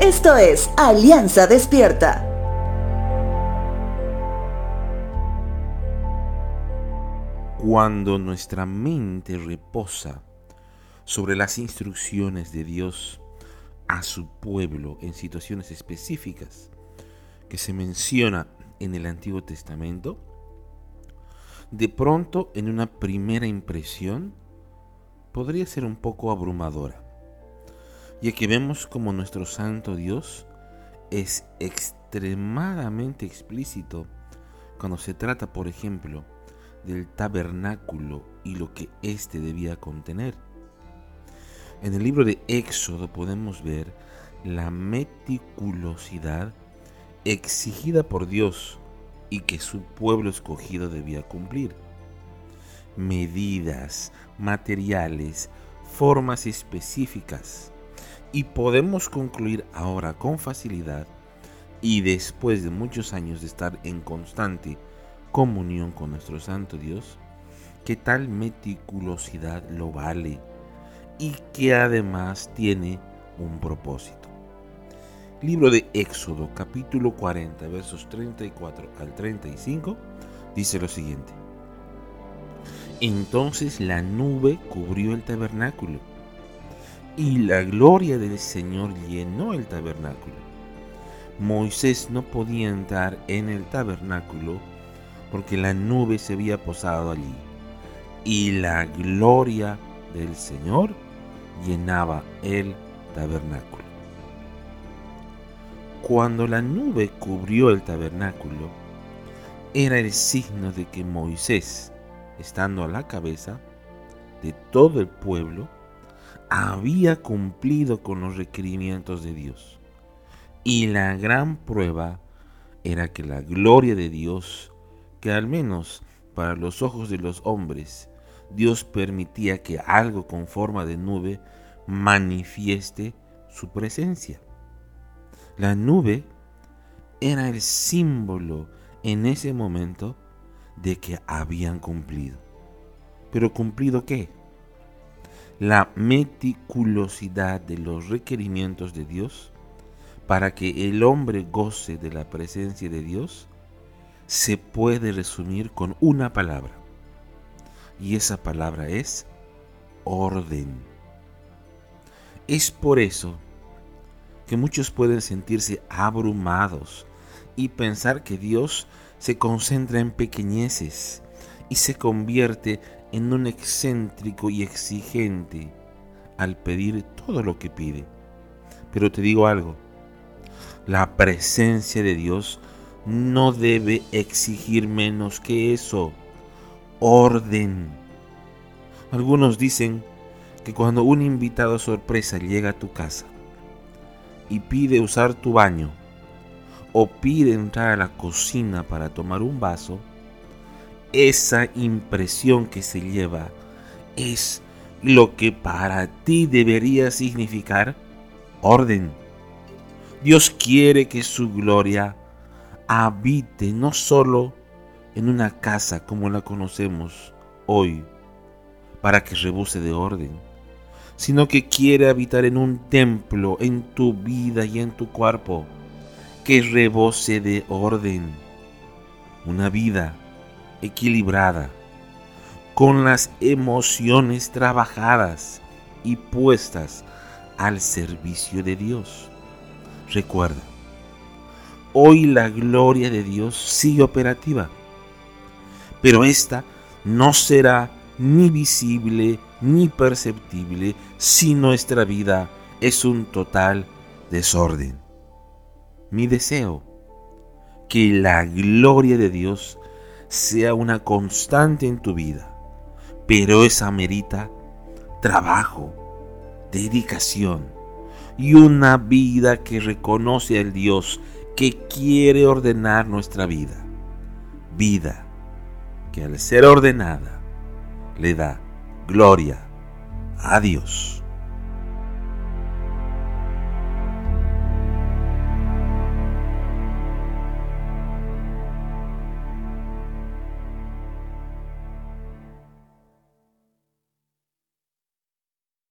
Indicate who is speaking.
Speaker 1: Esto es Alianza Despierta.
Speaker 2: Cuando nuestra mente reposa sobre las instrucciones de Dios a su pueblo en situaciones específicas que se menciona en el Antiguo Testamento, de pronto en una primera impresión podría ser un poco abrumadora ya que vemos como nuestro Santo Dios es extremadamente explícito cuando se trata, por ejemplo, del tabernáculo y lo que éste debía contener. En el libro de Éxodo podemos ver la meticulosidad exigida por Dios y que su pueblo escogido debía cumplir. Medidas, materiales, formas específicas y podemos concluir ahora con facilidad y después de muchos años de estar en constante comunión con nuestro Santo Dios, que tal meticulosidad lo vale y que además tiene un propósito. Libro de Éxodo capítulo 40 versos 34 al 35 dice lo siguiente. Entonces la nube cubrió el tabernáculo y la gloria del Señor llenó el tabernáculo. Moisés no podía entrar en el tabernáculo porque la nube se había posado allí y la gloria del Señor llenaba el tabernáculo. Cuando la nube cubrió el tabernáculo, era el signo de que Moisés, estando a la cabeza de todo el pueblo, había cumplido con los requerimientos de Dios. Y la gran prueba era que la gloria de Dios, que al menos para los ojos de los hombres, Dios permitía que algo con forma de nube manifieste su presencia. La nube era el símbolo en ese momento de que habían cumplido. ¿Pero cumplido qué? La meticulosidad de los requerimientos de Dios para que el hombre goce de la presencia de Dios se puede resumir con una palabra. Y esa palabra es orden. Es por eso que muchos pueden sentirse abrumados y pensar que Dios se concentra en pequeñeces y se convierte en un excéntrico y exigente al pedir todo lo que pide. Pero te digo algo, la presencia de Dios no debe exigir menos que eso, orden. Algunos dicen que cuando un invitado sorpresa llega a tu casa y pide usar tu baño o pide entrar a la cocina para tomar un vaso, esa impresión que se lleva es lo que para ti debería significar orden. Dios quiere que su gloria habite no solo en una casa como la conocemos hoy, para que rebose de orden, sino que quiere habitar en un templo, en tu vida y en tu cuerpo, que rebose de orden. Una vida equilibrada, con las emociones trabajadas y puestas al servicio de Dios. Recuerda, hoy la gloria de Dios sigue operativa, pero esta no será ni visible ni perceptible si nuestra vida es un total desorden. Mi deseo, que la gloria de Dios sea una constante en tu vida, pero esa merita trabajo, dedicación y una vida que reconoce al Dios que quiere ordenar nuestra vida. Vida que al ser ordenada le da gloria a Dios.